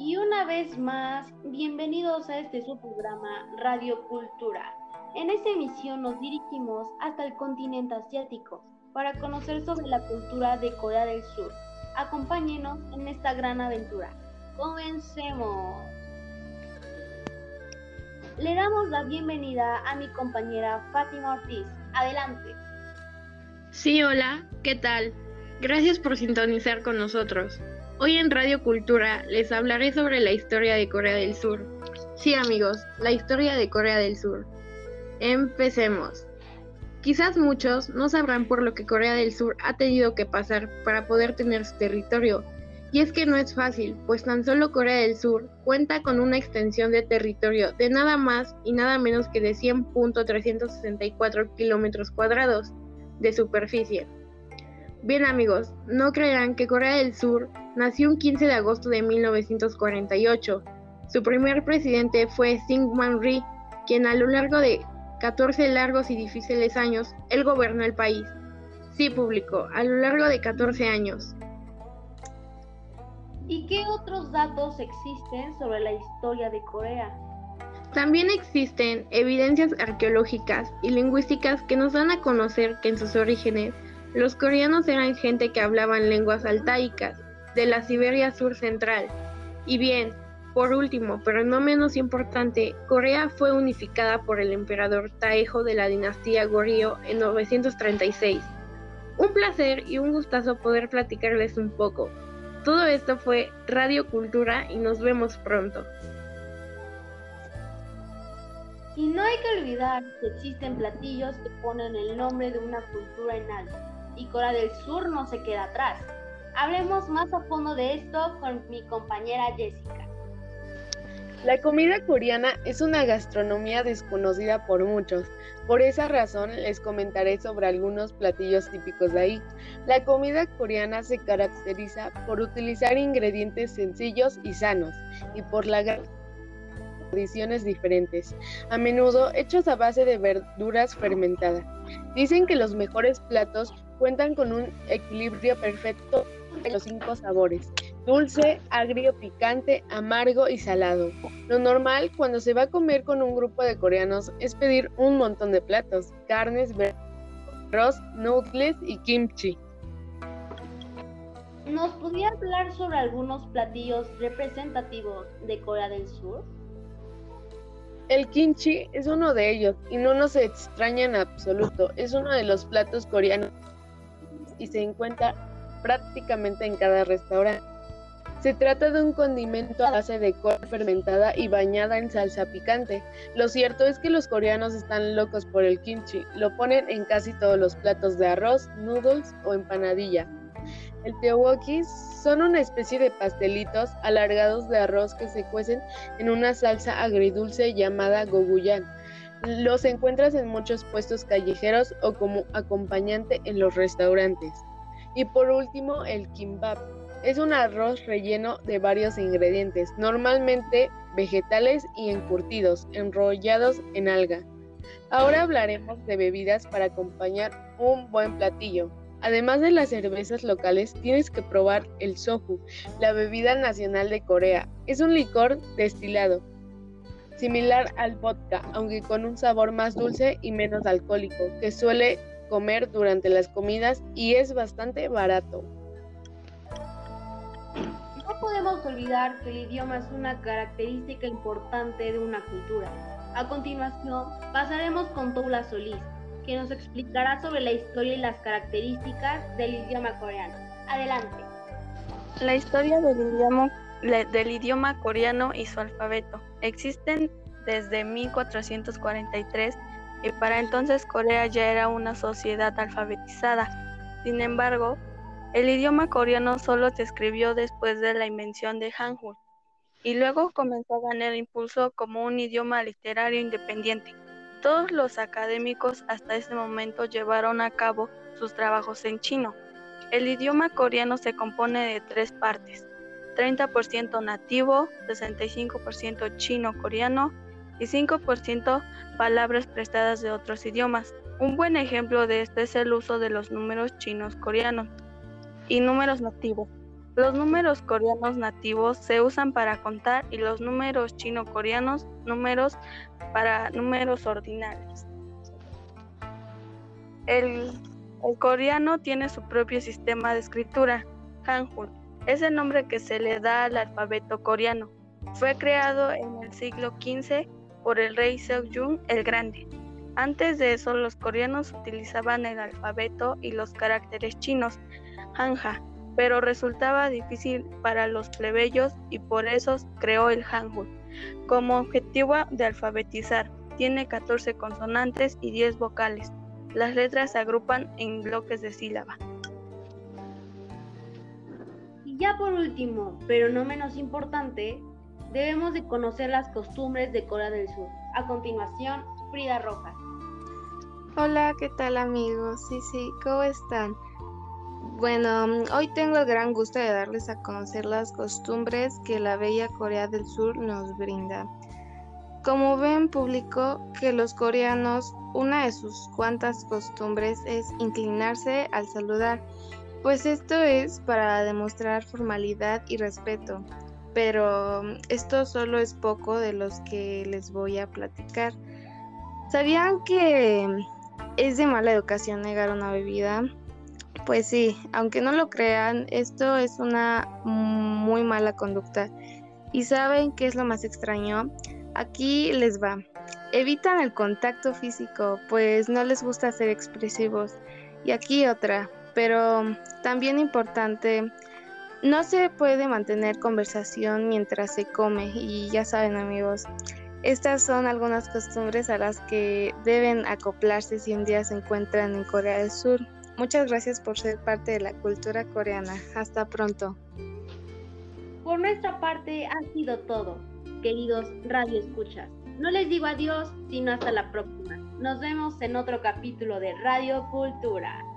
Y una vez más, bienvenidos a este su programa Radio Cultura. En esta emisión nos dirigimos hasta el continente asiático para conocer sobre la cultura de Corea del Sur. Acompáñenos en esta gran aventura. Comencemos. Le damos la bienvenida a mi compañera Fátima Ortiz. Adelante. Sí, hola, ¿qué tal? Gracias por sintonizar con nosotros. Hoy en Radio Cultura les hablaré sobre la historia de Corea del Sur. Sí amigos, la historia de Corea del Sur. Empecemos. Quizás muchos no sabrán por lo que Corea del Sur ha tenido que pasar para poder tener su territorio. Y es que no es fácil, pues tan solo Corea del Sur cuenta con una extensión de territorio de nada más y nada menos que de 100.364 kilómetros cuadrados de superficie. Bien amigos, no crean que Corea del Sur nació un 15 de agosto de 1948. Su primer presidente fue Syngman Rhee, quien a lo largo de 14 largos y difíciles años, él gobernó el país. Sí, público, a lo largo de 14 años. ¿Y qué otros datos existen sobre la historia de Corea? También existen evidencias arqueológicas y lingüísticas que nos dan a conocer que en sus orígenes los coreanos eran gente que hablaban lenguas altaicas de la Siberia sur central. Y bien, por último, pero no menos importante, Corea fue unificada por el emperador Taejo de la dinastía Goryeo en 936. Un placer y un gustazo poder platicarles un poco. Todo esto fue Radio Cultura y nos vemos pronto. Y no hay que olvidar que existen platillos que ponen el nombre de una cultura en alto y Corea del Sur no se queda atrás. Hablemos más a fondo de esto con mi compañera Jessica. La comida coreana es una gastronomía desconocida por muchos. Por esa razón les comentaré sobre algunos platillos típicos de ahí. La comida coreana se caracteriza por utilizar ingredientes sencillos y sanos y por la tradiciones diferentes, a menudo hechos a base de verduras fermentadas. Dicen que los mejores platos cuentan con un equilibrio perfecto de los cinco sabores, dulce, agrio, picante, amargo y salado. Lo normal cuando se va a comer con un grupo de coreanos es pedir un montón de platos, carnes, arroz, noodles y kimchi. ¿Nos podría hablar sobre algunos platillos representativos de Corea del Sur? El kimchi es uno de ellos y no nos extraña en absoluto. Es uno de los platos coreanos y se encuentra prácticamente en cada restaurante. Se trata de un condimento a base de col fermentada y bañada en salsa picante. Lo cierto es que los coreanos están locos por el kimchi. Lo ponen en casi todos los platos de arroz, noodles o empanadilla. El teowoki son una especie de pastelitos alargados de arroz que se cuecen en una salsa agridulce llamada goguyan. Los encuentras en muchos puestos callejeros o como acompañante en los restaurantes. Y por último, el kimbap. Es un arroz relleno de varios ingredientes, normalmente vegetales y encurtidos, enrollados en alga. Ahora hablaremos de bebidas para acompañar un buen platillo. Además de las cervezas locales, tienes que probar el soju, la bebida nacional de Corea. Es un licor destilado similar al vodka, aunque con un sabor más dulce y menos alcohólico, que suele comer durante las comidas y es bastante barato. Podemos olvidar que el idioma es una característica importante de una cultura. A continuación, pasaremos con Toula Solís, que nos explicará sobre la historia y las características del idioma coreano. Adelante. La historia del idioma del idioma coreano y su alfabeto. Existen desde 1443 y para entonces Corea ya era una sociedad alfabetizada. Sin embargo, el idioma coreano solo se escribió después de la invención de Hangul y luego comenzó a ganar impulso como un idioma literario independiente. Todos los académicos hasta ese momento llevaron a cabo sus trabajos en chino. El idioma coreano se compone de tres partes, 30% nativo, 65% chino-coreano y 5% palabras prestadas de otros idiomas. Un buen ejemplo de esto es el uso de los números chinos coreanos y números nativos. Los números coreanos nativos se usan para contar y los números chino-coreanos números para números ordinales. El, coreano tiene su propio sistema de escritura, Hangul. Es el nombre que se le da al alfabeto coreano. Fue creado en el siglo XV por el rey Seojung el Grande. Antes de eso, los coreanos utilizaban el alfabeto y los caracteres chinos, Hanja, pero resultaba difícil para los plebeyos y por eso creó el Hangul. Como objetivo de alfabetizar, tiene 14 consonantes y 10 vocales. Las letras se agrupan en bloques de sílaba. Y ya por último, pero no menos importante, debemos de conocer las costumbres de Corea del Sur. A continuación, Frida Rojas. Hola, ¿qué tal amigos? Sí, sí, ¿cómo están? Bueno, hoy tengo el gran gusto de darles a conocer las costumbres que la bella Corea del Sur nos brinda. Como ven, publicó que los coreanos, una de sus cuantas costumbres es inclinarse al saludar, pues esto es para demostrar formalidad y respeto. Pero esto solo es poco de los que les voy a platicar. ¿Sabían que es de mala educación negar una bebida? Pues sí, aunque no lo crean, esto es una muy mala conducta. ¿Y saben qué es lo más extraño? Aquí les va. Evitan el contacto físico, pues no les gusta ser expresivos. Y aquí otra, pero también importante, no se puede mantener conversación mientras se come. Y ya saben amigos, estas son algunas costumbres a las que deben acoplarse si un día se encuentran en Corea del Sur. Muchas gracias por ser parte de la cultura coreana. Hasta pronto. Por nuestra parte ha sido todo, queridos Radio Escuchas. No les digo adiós, sino hasta la próxima. Nos vemos en otro capítulo de Radio Cultura.